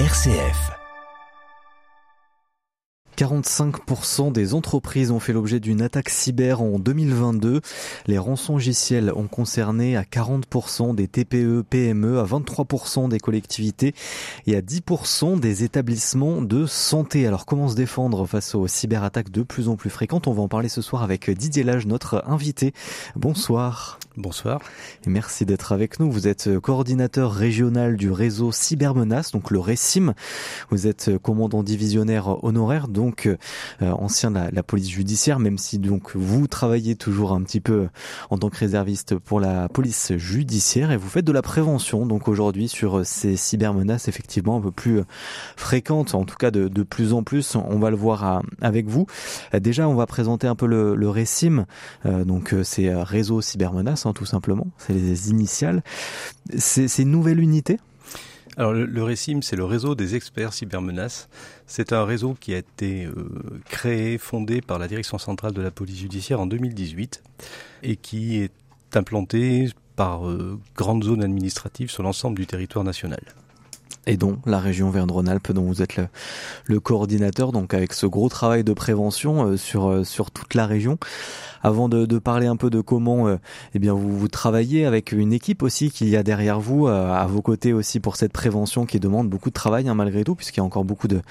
RCF. 45% des entreprises ont fait l'objet d'une attaque cyber en 2022. Les rançongiciels ont concerné à 40% des TPE, PME, à 23% des collectivités et à 10% des établissements de santé. Alors comment se défendre face aux cyberattaques de plus en plus fréquentes? On va en parler ce soir avec Didier Lage, notre invité. Bonsoir. Bonsoir. Merci d'être avec nous. Vous êtes coordinateur régional du réseau Cybermenace, donc le RECIM. Vous êtes commandant divisionnaire honoraire, donc euh, ancien de la, police judiciaire, même si donc vous travaillez toujours un petit peu en tant que réserviste pour la police judiciaire et vous faites de la prévention. Donc aujourd'hui sur ces cybermenaces effectivement un peu plus fréquentes, en tout cas de, plus en plus, on va le voir avec vous. Déjà, on va présenter un peu le, le RECIM, euh, donc c'est réseau cybermenace Tout simplement. C'est les initiales. C'est une nouvelle unité? Alors le, le RECIM, c'est le réseau des experts cybermenaces. C'est un réseau qui a été euh, créé, fondé par la direction centrale de la police judiciaire en 2018 et qui est implanté par euh, grandes zones administratives sur l'ensemble du territoire national et dont la région Verne-Rhône-Alpes dont vous êtes le, le, coordinateur donc avec ce gros travail de prévention euh, sur sur toute la région avant de, de, parler un peu de comment euh, eh bien vous, vous, travaillez avec une équipe aussi qu'il y a derrière vous, euh, à vos côtés aussi pour cette prévention qui demande beaucoup de travail hein, malgré tout, puisqu'il y a encore beaucoup de,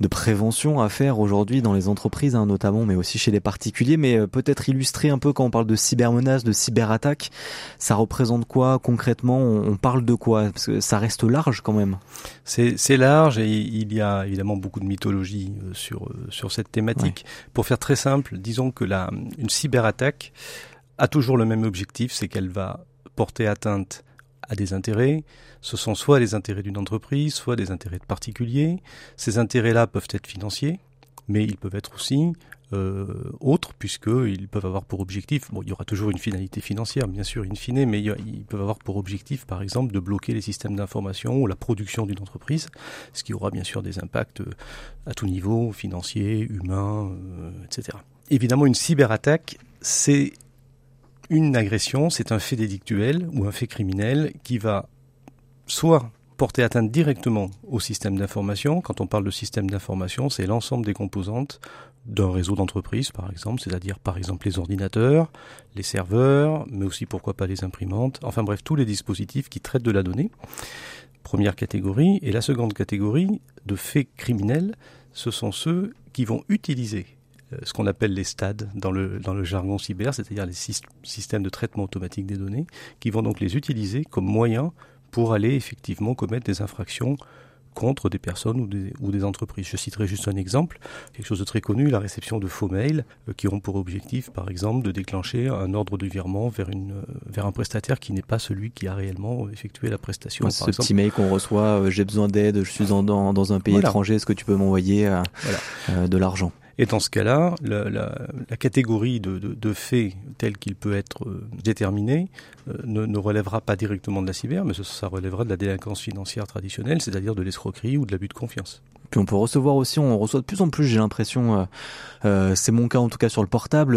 de prévention à faire aujourd'hui dans les entreprises hein, notamment, mais aussi chez les particuliers. Mais euh, peut-être illustrer un peu quand on parle de cybermenaces, de cyberattaques, ça représente quoi concrètement? On, on, parle de quoi? Parce que ça reste large quand même. C'est large et il y a évidemment beaucoup de mythologie sur, sur cette thématique. Pour faire très simple, disons que la, une cyberattaque a toujours le même objectif, c'est qu'elle va porter atteinte à des intérêts. Ce sont soit les intérêts d'une entreprise, soit des intérêts de particuliers. Ces intérêts-là peuvent être financiers, mais ils peuvent être aussi euh, autres, puisqu'ils peuvent avoir pour objectif, bon, il y aura toujours une finalité financière, bien sûr, in fine, mais ils peuvent avoir pour objectif, par exemple, de bloquer les systèmes d'information ou la production d'une entreprise, ce qui aura bien sûr des impacts à tout niveau, financier, humain, euh, etc. Évidemment, une cyberattaque, c'est une agression, c'est un fait délictuel ou un fait criminel qui va soit porter atteinte directement au système d'information. Quand on parle de système d'information, c'est l'ensemble des composantes d'un réseau d'entreprise, par exemple, c'est-à-dire par exemple les ordinateurs, les serveurs, mais aussi pourquoi pas les imprimantes, enfin bref, tous les dispositifs qui traitent de la donnée. Première catégorie. Et la seconde catégorie de faits criminels, ce sont ceux qui vont utiliser ce qu'on appelle les stades dans le, dans le jargon cyber, c'est-à-dire les systèmes de traitement automatique des données, qui vont donc les utiliser comme moyen pour aller effectivement commettre des infractions contre des personnes ou des, ou des, entreprises. Je citerai juste un exemple, quelque chose de très connu, la réception de faux mails euh, qui ont pour objectif, par exemple, de déclencher un ordre de virement vers, une, euh, vers un prestataire qui n'est pas celui qui a réellement effectué la prestation. Ce petit mail qu'on reçoit, euh, j'ai besoin d'aide, je suis en, dans, dans un pays voilà. étranger, est-ce que tu peux m'envoyer euh, voilà. de l'argent? Et dans ce cas-là, la, la, la, catégorie de, de, de faits tel qu'il peut être euh, déterminé euh, ne, ne, relèvera pas directement de la cyber, mais ça, ça relèvera de la délinquance financière traditionnelle, c'est-à-dire de l'escroquerie ou de l'abus de confiance. Puis on peut recevoir aussi, on reçoit de plus en plus, j'ai l'impression, euh, euh, c'est mon cas en tout cas sur le portable,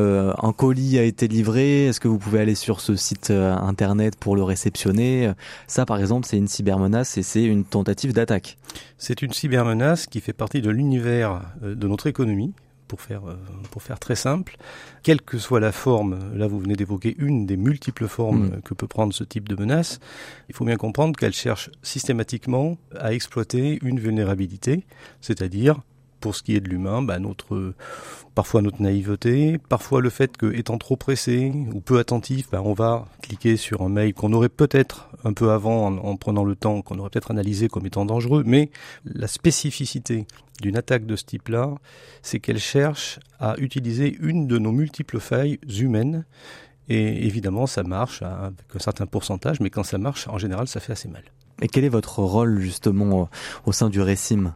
euh, un colis a été livré, est-ce que vous pouvez aller sur ce site internet pour le réceptionner? Ça par exemple c'est une cybermenace et c'est une tentative d'attaque. C'est une cybermenace qui fait partie de l'univers de notre économie, pour faire, pour faire très simple, quelle que soit la forme, là vous venez d'évoquer une des multiples formes mmh. que peut prendre ce type de menace, il faut bien comprendre qu'elle cherche systématiquement à exploiter une vulnérabilité, c'est-à-dire pour ce qui est de l'humain, bah notre, parfois notre naïveté, parfois le fait que étant trop pressé ou peu attentif, bah on va cliquer sur un mail qu'on aurait peut-être un peu avant en, en prenant le temps, qu'on aurait peut-être analysé comme étant dangereux, mais la spécificité d'une attaque de ce type-là, c'est qu'elle cherche à utiliser une de nos multiples failles humaines. Et évidemment, ça marche avec un certain pourcentage, mais quand ça marche, en général, ça fait assez mal. Et quel est votre rôle justement au sein du RECIM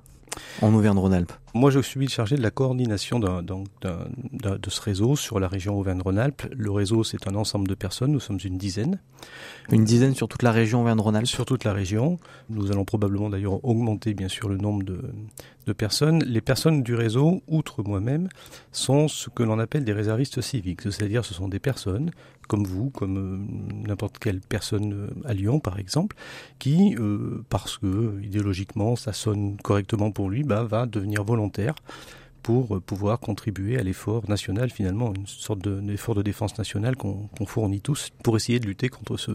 en Auvergne-Rhône-Alpes Moi, je suis chargé de la coordination de ce réseau sur la région Auvergne-Rhône-Alpes. Le réseau, c'est un ensemble de personnes. Nous sommes une dizaine. Une dizaine sur toute la région Auvergne-Rhône-Alpes Sur toute la région. Nous allons probablement d'ailleurs augmenter, bien sûr, le nombre de, de personnes. Les personnes du réseau, outre moi-même, sont ce que l'on appelle des réservistes civiques. C'est-à-dire, ce sont des personnes comme vous, comme n'importe quelle personne à Lyon par exemple, qui, parce que idéologiquement ça sonne correctement pour lui, bah, va devenir volontaire pour pouvoir contribuer à l'effort national, finalement, une sorte d'effort de, défense nationale qu'on fournit tous pour essayer de lutter contre ce,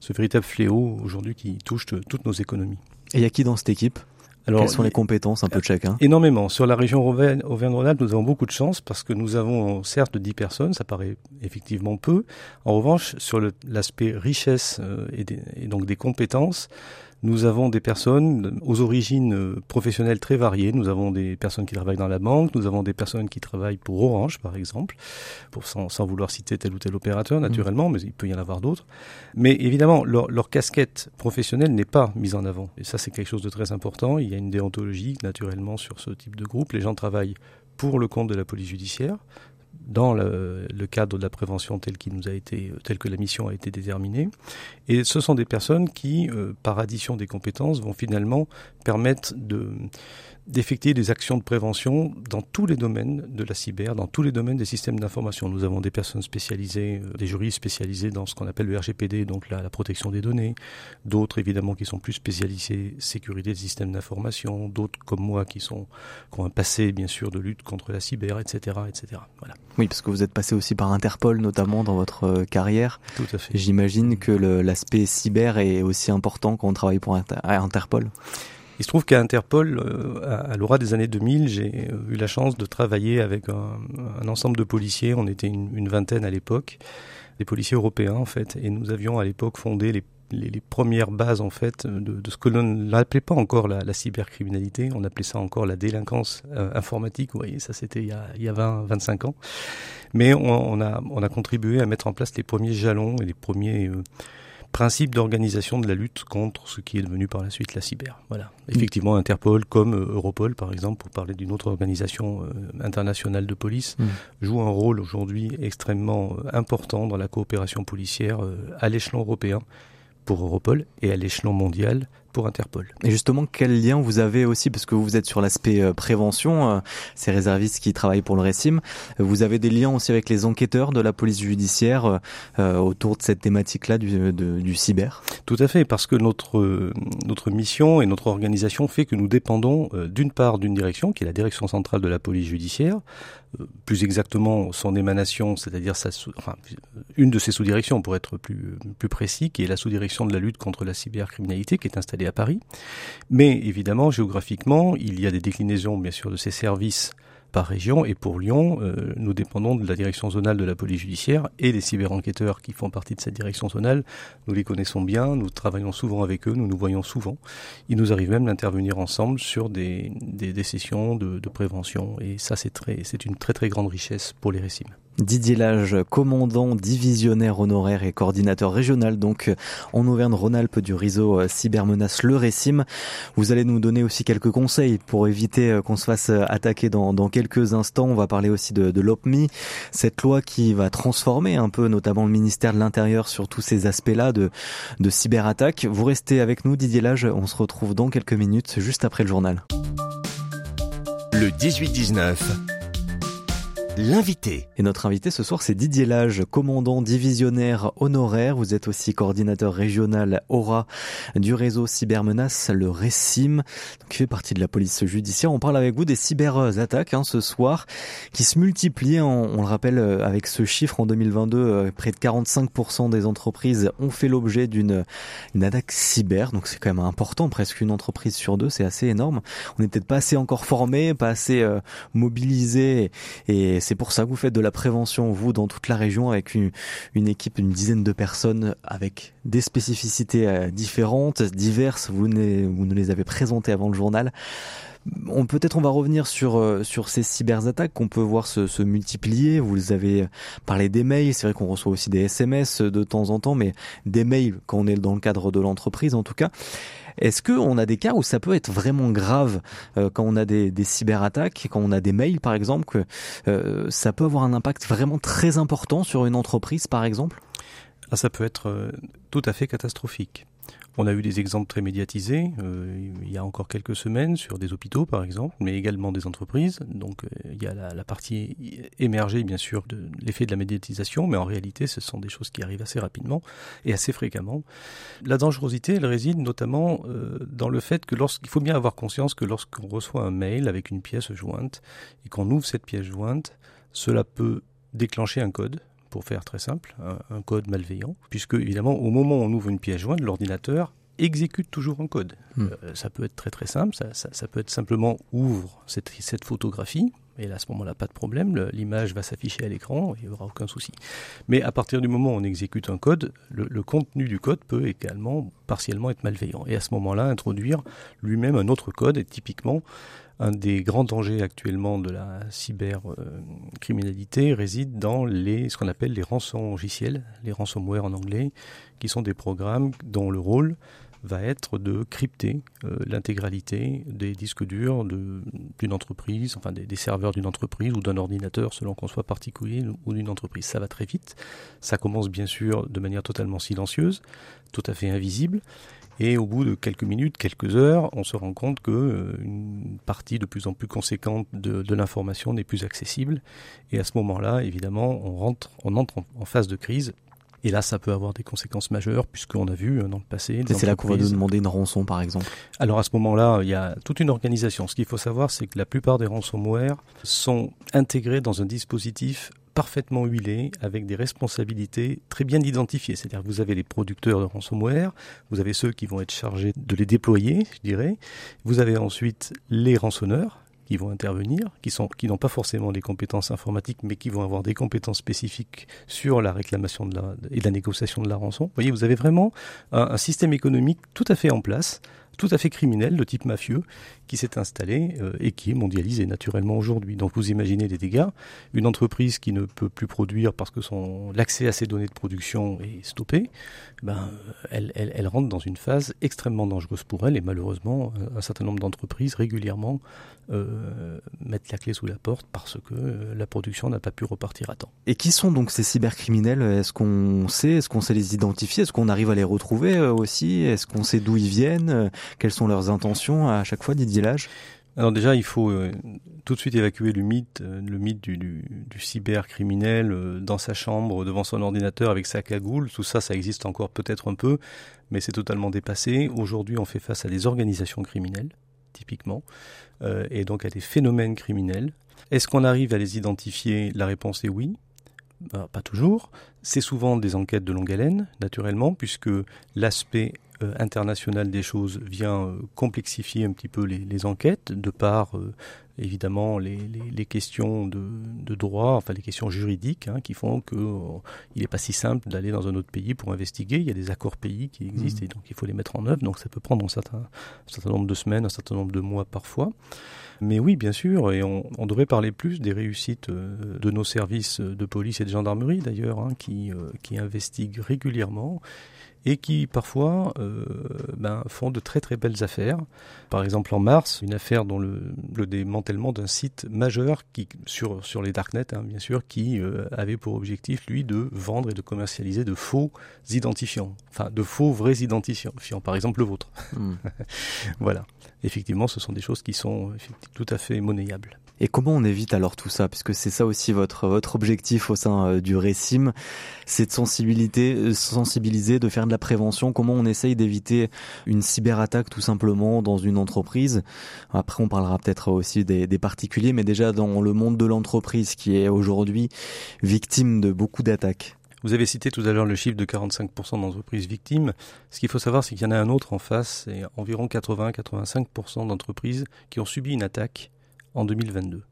ce véritable fléau aujourd'hui qui touche toutes nos économies. Et il y a qui dans cette équipe? Alors, Quelles sont les compétences un peu de chacun Énormément. Sur la région Auvergne-Rhône-Alpes, nous avons beaucoup de chance parce que nous avons certes 10 personnes, ça paraît effectivement peu. En revanche, sur l'aspect richesse euh, et, et, donc des compétences, nous avons des personnes aux origines euh, professionnelles très variées. Nous avons des personnes qui travaillent dans la banque, nous avons des personnes qui travaillent pour Orange, par exemple, pour, sans, sans vouloir citer tel ou tel opérateur, mmh. naturellement, mais il peut y en avoir d'autres. Mais évidemment, leur, leur casquette professionnelle n'est pas mise en avant. Et ça, c'est quelque chose de très important. Il y a une déontologie, naturellement, sur ce type de groupe. Les gens travaillent pour le compte de la police judiciaire dans le, le, cadre de la prévention tel qu'il nous a été, tel que la mission a été déterminée. Et ce sont des personnes qui, euh, par addition des compétences, vont finalement permettre de d'effectuer des actions de prévention dans tous les domaines de la cyber, dans tous les domaines des systèmes d'information. Nous avons des personnes spécialisées, euh, des juristes spécialisés dans ce qu'on appelle le RGPD, donc la, la protection des données, d'autres évidemment qui sont plus spécialisés sécurité des systèmes d'information, d'autres comme moi qui sont qui ont un passé bien sûr de lutte contre la cyber, etc., etc. Voilà. Oui, parce que vous êtes passé aussi par Interpol notamment dans votre euh, carrière. Tout à fait. J'imagine que l'aspect cyber est aussi important quand on travaille pour Interpol. Il se trouve qu'à Interpol, euh, à l'aura des années 2000, j'ai euh, eu la chance de travailler avec un, un ensemble de policiers. On était une, une vingtaine à l'époque, des policiers européens en fait, et nous avions à l'époque fondé les, les, premières bases en fait de, de ce que l'on n'appelait pas encore la, la, cybercriminalité, on appelait ça encore la délinquance euh, informatique. Vous voyez, ça c'était il y a, il y a 20, 25 ans. Mais on, on, a, on a contribué à mettre en place les premiers jalons et les premiers euh, principe d'organisation de la lutte contre ce qui est devenu par la suite la cyber. Voilà. Effectivement, Interpol, comme euh, Europol, par exemple, pour parler d'une autre organisation euh, internationale de police, mmh. joue un rôle aujourd'hui extrêmement euh, important dans la coopération policière à l'échelon européen pour Europol et à l'échelon mondial Interpol. Et justement, quel lien vous avez aussi, parce que vous êtes sur l'aspect euh, prévention, euh, ces réservistes qui travaillent pour le Récim, vous avez des liens aussi avec les enquêteurs de la police judiciaire euh, autour de cette thématique-là du, du cyber? Tout à fait, parce que notre, notre mission et notre organisation fait que nous dépendons d'une part d'une direction, qui est la direction centrale de la police judiciaire, plus exactement son émanation, c'est-à-dire enfin, une de ses sous-directions pour être plus, plus précis, qui est la sous-direction de la lutte contre la cybercriminalité, qui est installée à Paris. Mais évidemment, géographiquement, il y a des déclinaisons, bien sûr, de ces services par région. Et pour Lyon, euh, nous dépendons de la direction zonale de la police judiciaire et des cyberenquêteurs qui font partie de cette direction zonale. Nous les connaissons bien, nous travaillons souvent avec eux, nous nous voyons souvent. Il nous arrive même d'intervenir ensemble sur des, des, des sessions de, de, prévention. Et ça, c'est très, c'est une très très grande richesse pour les récimes. Didier Lage, commandant divisionnaire honoraire et coordinateur régional donc en Auvergne-Rhône-Alpes du réseau euh, Cybermenace Le Récime. Vous allez nous donner aussi quelques conseils pour éviter euh, qu'on se fasse attaquer dans, dans quelques instants. On va parler aussi de, de l'OPMI, cette loi qui va transformer un peu notamment le ministère de l'Intérieur sur tous ces aspects-là de, de cyberattaque. Vous restez avec nous Didier Lage, on se retrouve dans quelques minutes juste après le journal. Le 18-19 L'invité. Et notre invité ce soir, c'est Didier Lage, commandant divisionnaire honoraire. Vous êtes aussi coordinateur régional aura du réseau cybermenace, le RECIM, qui fait partie de la police judiciaire. On parle avec vous des cyberattaques hein, ce soir, qui se multiplient. On, on, le rappelle euh, avec ce chiffre en 2022, euh, près de 45% des entreprises ont fait l'objet d'une attaque cyber. Donc c'est quand même important, presque une entreprise sur deux, c'est assez énorme. On n'est peut-être pas assez encore formé, pas assez euh, mobilisé et c'est pour ça que vous faites de la prévention, vous, dans toute la région, avec une, équipe d'une dizaine de personnes, avec des spécificités euh, différentes, diverses. Vous ne, vous ne les avez présentées avant le journal. On peut-être on va revenir sur euh, sur ces cyberattaques qu'on peut voir se, se, multiplier. Vous avez parlé des mails, c'est vrai qu'on reçoit aussi des SMS de temps en temps, mais des mails quand on est dans le cadre de l'entreprise en tout cas. Est-ce qu'on a des cas où ça peut être vraiment grave euh, quand on a des, des, cyberattaques, quand on a des mails par exemple, que euh, ça peut avoir un impact vraiment très important sur une entreprise par exemple? Ah, Ça peut être euh, tout à fait catastrophique. On a eu des exemples très médiatisés euh, il y a encore quelques semaines sur des hôpitaux par exemple, mais également des entreprises. Donc euh, il y a la, la, partie émergée bien sûr de l'effet de la médiatisation, mais en réalité ce sont des choses qui arrivent assez rapidement et assez fréquemment. La dangerosité, elle réside notamment euh, dans le fait que lorsqu'il faut bien avoir conscience que lorsqu'on reçoit un mail avec une pièce jointe et qu'on ouvre cette pièce jointe, cela peut déclencher un code pour faire très simple, un, code malveillant, puisque évidemment au moment où on ouvre une pièce jointe, l'ordinateur exécute toujours un code. Hmm. Euh, ça peut être très très simple, ça, ça, peut être simplement ouvre cette, cette photographie, et là, à ce moment-là, pas de problème, l'image va s'afficher à l'écran, il n'y aura aucun souci. Mais à partir du moment où on exécute un code, le, contenu du code peut également partiellement être malveillant. Et à ce moment-là, introduire lui-même un autre code, et typiquement, un des grands dangers actuellement de la cybercriminalité réside dans les, ce qu'on appelle les rançons logiciels, les ransomware en anglais, qui sont des programmes dont le rôle va être de crypter euh, l'intégralité des disques durs d'une entreprise, enfin des, serveurs d'une entreprise ou d'un ordinateur selon qu'on soit particulier ou d'une entreprise. Ça va très vite. Ça commence bien sûr de manière totalement silencieuse, tout à fait invisible. Et au bout de quelques minutes, quelques heures, on se rend compte que euh, partie de plus en plus conséquente de, l'information n'est plus accessible. Et à ce moment-là, évidemment, on entre en, phase de crise. Et là, ça peut avoir des conséquences majeures, puisqu'on a vu euh, dans le passé. C'est là qu'on va nous demander une rançon, par exemple. Alors à ce moment-là, il y a toute une organisation. Ce qu'il faut savoir, c'est que la plupart des ransomware sont intégrés dans un dispositif parfaitement huilé avec des responsabilités très bien identifiées. C'est-à-dire que vous avez les producteurs de ransomware, vous avez ceux qui vont être chargés de les déployer, je dirais. Vous avez ensuite les rançonneurs qui vont intervenir, qui sont qui n'ont pas forcément des compétences informatiques, mais qui vont avoir des compétences spécifiques sur la réclamation de la, et la négociation de la rançon. Vous voyez, vous avez vraiment un, un système économique tout à fait en place tout à fait criminel de type mafieux qui s'est installé euh, et qui est mondialisé naturellement aujourd'hui. Donc vous imaginez les dégâts. Une entreprise qui ne peut plus produire parce que son l'accès à ses données de production est stoppé, ben elle, elle, elle, rentre dans une phase extrêmement dangereuse pour elle et malheureusement un certain nombre d'entreprises régulièrement euh, mettent la clé sous la porte parce que euh, la production n'a pas pu repartir à temps. Et qui sont donc ces cybercriminels? Est-ce qu'on sait? Est-ce qu'on sait les identifier? Est-ce qu'on arrive à les retrouver aussi? Est-ce qu'on sait d'où ils viennent? Quelles sont leurs intentions à chaque fois, Didier Lage? Alors déjà, il faut euh, tout de suite évacuer le mythe, euh, le mythe du, du, du cybercriminel euh, dans sa chambre, devant son ordinateur avec sa cagoule. Tout ça, ça existe encore peut-être un peu, mais c'est totalement dépassé. Aujourd'hui, on fait face à des organisations criminelles, typiquement, et donc à des phénomènes criminels. Est-ce qu'on arrive à les identifier? La réponse est oui. Pas toujours. C'est souvent des enquêtes de longue haleine, naturellement, puisque l'aspect euh, international des choses vient euh, complexifier un petit peu les, les enquêtes, de par euh, évidemment les, les, les questions de, de, droit, enfin les questions juridiques, hein, qui font que il n'est pas si simple d'aller dans un autre pays pour investiguer. Il y a des accords pays qui existent mmh. et donc il faut les mettre en œuvre. Donc ça peut prendre un certain, un certain nombre de semaines, un certain nombre de mois parfois. Mais oui, bien sûr, et on, on devrait parler plus des réussites de nos services de police et de gendarmerie d'ailleurs, hein, qui, qui investiguent régulièrement et qui parfois euh, ben, font de très très belles affaires. Par exemple en mars, une affaire dont le, le démantèlement d'un site majeur qui sur sur les darknet, hein, bien sûr, qui euh, avait pour objectif lui de vendre et de commercialiser de faux identifiants, enfin de faux vrais identifiants, par exemple le vôtre. Mm. voilà. Effectivement, ce sont des choses qui sont tout à fait monnayables. Et comment on évite alors tout ça? Puisque c'est ça aussi votre votre objectif au sein euh, du Récim, c'est de sensibiliser, euh, sensibiliser, de faire de la prévention. Comment on essaye d'éviter une cyberattaque tout simplement dans une entreprise? Après, on parlera peut-être aussi des, des, particuliers, mais déjà dans le monde de l'entreprise qui est aujourd'hui victime de beaucoup d'attaques. Vous avez cité tout à l'heure le chiffre de 45% d'entreprises victimes. Ce qu'il faut savoir, c'est qu'il y en a un autre en face, c'est environ 80-85% d'entreprises qui ont subi une attaque en 2022.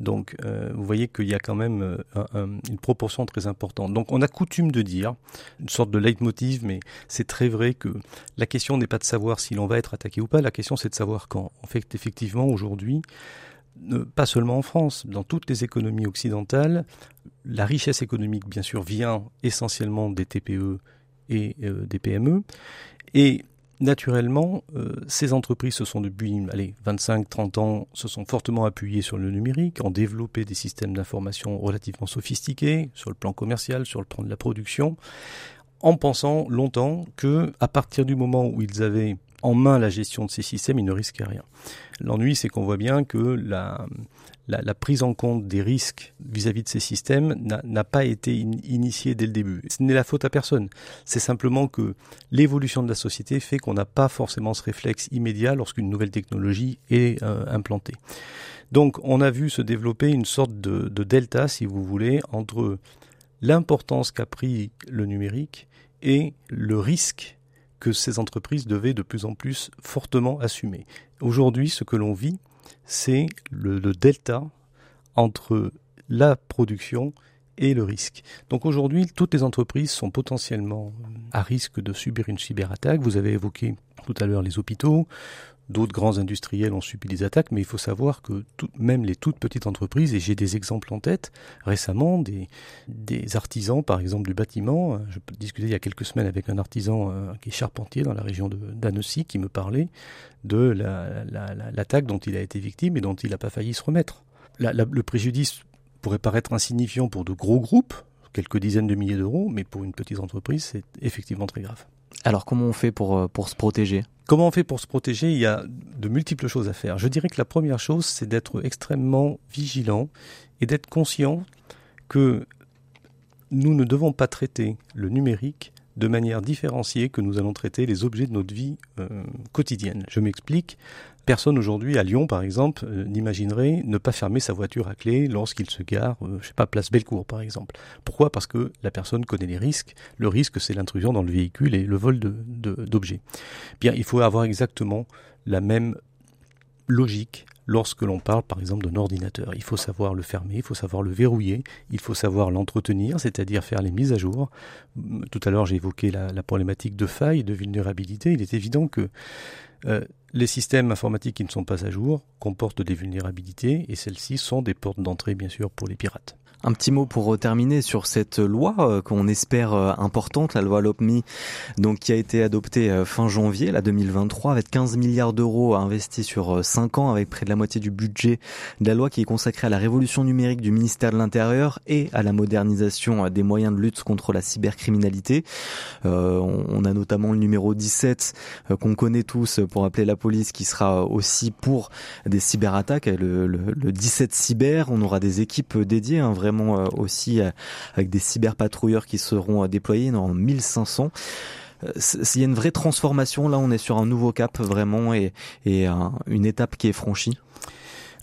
Donc, euh, vous voyez qu'il y a quand même euh, un, une proportion très importante. Donc, on a coutume de dire, une sorte de leitmotiv, mais c'est très vrai que la question n'est pas de savoir si l'on va être attaqué ou pas, la question c'est de savoir quand. En fait, effectivement, aujourd'hui, pas seulement en France, dans toutes les économies occidentales, la richesse économique, bien sûr, vient essentiellement des TPE et euh, des PME. Et naturellement, euh, ces entreprises se sont depuis allez, 25-30 ans se sont fortement appuyées sur le numérique, ont développé des systèmes d'information relativement sophistiqués sur le plan commercial, sur le plan de la production, en pensant longtemps que à partir du moment où ils avaient en main la gestion de ces systèmes, ils ne risquaient rien. L'ennui, c'est qu'on voit bien que la, prise en compte des risques vis-à-vis de ces systèmes n'a pas été initiée dès le début. Ce n'est la faute à personne. C'est simplement que l'évolution de la société fait qu'on n'a pas forcément ce réflexe immédiat lorsqu'une nouvelle technologie est euh, implantée. Donc on a vu se développer une sorte de delta, si vous voulez, entre l'importance qu'a pris le numérique et le risque que ces entreprises devaient de plus en plus fortement assumer. Aujourd'hui, ce que l'on vit, c'est le, delta entre la production et le risque. Donc aujourd'hui, toutes les entreprises sont potentiellement à risque de subir une cyberattaque. Vous avez évoqué tout à l'heure les hôpitaux, D'autres grands industriels ont subi des attaques, mais il faut savoir que même les toutes petites entreprises, et j'ai des exemples en tête, récemment, des, artisans, par exemple, du bâtiment. Je discutais il y a quelques semaines avec un artisan euh, qui est charpentier dans la région d'Annecy, qui me parlait de l'attaque dont il a été victime et dont il n'a pas failli se remettre. le préjudice pourrait paraître insignifiant pour de gros groupes, quelques dizaines de milliers d'euros, mais pour une petite entreprise, c'est effectivement très grave. Alors comment on fait pour, euh, pour se protéger? Comment on fait pour se protéger? Il y a de multiples choses à faire. Je dirais que la première chose, c'est d'être extrêmement vigilant et d'être conscient que nous ne devons pas traiter le numérique de manière différenciée que nous allons traiter les objets de notre vie euh, quotidienne. Je m'explique. Personne aujourd'hui à Lyon, par exemple, euh, n'imaginerait ne pas fermer sa voiture à clé lorsqu'il se gare, euh, je sais pas, place Bellecour, par exemple. Pourquoi? Parce que la personne connaît les risques. Le risque, c'est l'intrusion dans le véhicule et le vol d'objets. De, Bien, il faut avoir exactement la même logique lorsque l'on parle par exemple d'un ordinateur. Il faut savoir le fermer, il faut savoir le verrouiller, il faut savoir l'entretenir, c'est-à-dire faire les mises à jour. Tout à l'heure j'ai évoqué la, la, problématique de faille, de vulnérabilité. Il est évident que euh, les systèmes informatiques qui ne sont pas à jour comportent des vulnérabilités et celles-ci sont des portes d'entrée bien sûr pour les pirates. Un petit mot pour terminer sur cette loi euh, qu'on espère euh, importante, la loi LOPMI, donc qui a été adoptée euh, fin janvier, la 2023, avec 15 milliards d'euros investis sur 5 ans, avec près de la moitié du budget de la loi qui est consacré à la révolution numérique du ministère de l'Intérieur et à la modernisation des moyens de lutte contre la cybercriminalité. on a notamment le numéro 17 qu'on connaît tous pour appeler la police, qui sera aussi pour des cyberattaques, le, le, 17 cyber. On aura des équipes dédiées, un vrai vraiment euh, aussi euh, avec des cyberpatrouilleurs qui seront euh, déployés dans 1500 il y a une vraie transformation. Là, on est sur un nouveau cap vraiment et une étape qui est franchie.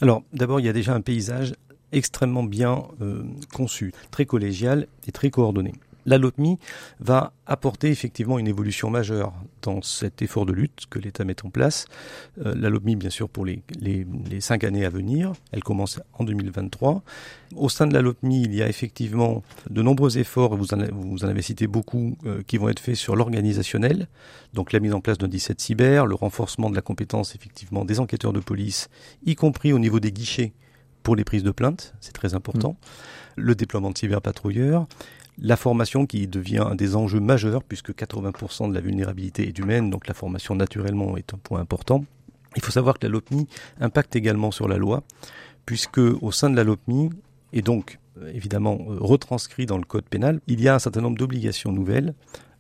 Alors, d'abord, il y a déjà un paysage extrêmement bien conçu, très collégial et très coordonné la LOTMI va apporter effectivement une évolution majeure dans cet effort de lutte que l'État met en place. Euh, la LOTMI, bien sûr, pour les, les, cinq années à venir, elle commence en 2023. Au sein de la LOTMI, il y a effectivement de nombreux efforts, vous en, vous en avez cité beaucoup, euh, qui vont être faits sur l'organisationnel, donc la mise en place d'un 17 cyber, le renforcement de la compétence effectivement des enquêteurs de police, y compris au niveau des guichets pour les prises de plainte, c'est très important. Mmh. Le déploiement de cyberpatrouilleurs, la formation qui devient un des enjeux majeurs puisque 80% de la vulnérabilité est humaine, donc la formation naturellement est un point important. Il faut savoir que la LOPMI impacte également sur la loi puisque au sein de la LOPMI et donc euh, évidemment euh, retranscrit dans le code pénal, il y a un certain nombre d'obligations nouvelles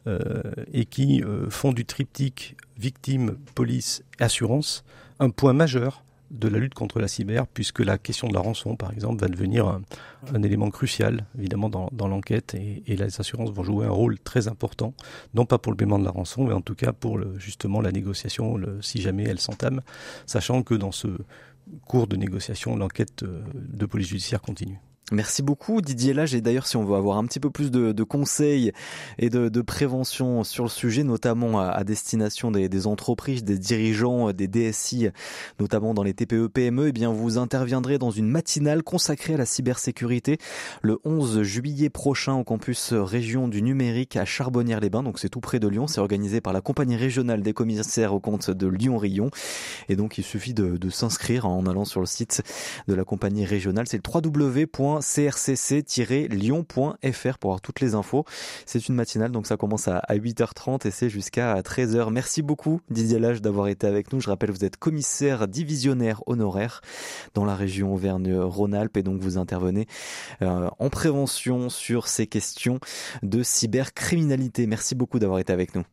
euh, et qui font du triptyque victime, police, assurance un point majeur de la lutte contre la cyber, puisque la question de la rançon, par exemple, va devenir un, élément crucial, évidemment, dans, l'enquête, et, les assurances vont jouer un rôle très important, non pas pour le paiement de la rançon, mais en tout cas pour justement la négociation, si jamais elle s'entame, sachant que dans ce cours de négociation, l'enquête euh, de police judiciaire continue. Merci beaucoup Didier Lage. Et d'ailleurs si on veut avoir un petit peu plus de, de conseils et de, de, prévention sur le sujet, notamment à, destination des, des, entreprises, des dirigeants, des DSI, notamment dans les TPE PME, eh bien vous interviendrez dans une matinale consacrée à la cybersécurité le 11 juillet prochain au campus région du numérique à Charbonnières-les-Bains, donc c'est tout près de Lyon, c'est organisé par la compagnie régionale des commissaires au compte de Lyon-Rion. Et donc il suffit de, de s'inscrire en allant sur le site de la compagnie régionale, c'est le 3W www.crcc-lyon.fr pour avoir toutes les infos. C'est une matinale, donc ça commence à 8h30 et c'est jusqu'à 13h. Merci beaucoup Didier Lage d'avoir été avec nous. Je rappelle, vous êtes commissaire divisionnaire honoraire dans la région Auvergne-Rhône-Alpes et donc vous intervenez euh, en prévention sur ces questions de cybercriminalité. Merci beaucoup d'avoir été avec nous.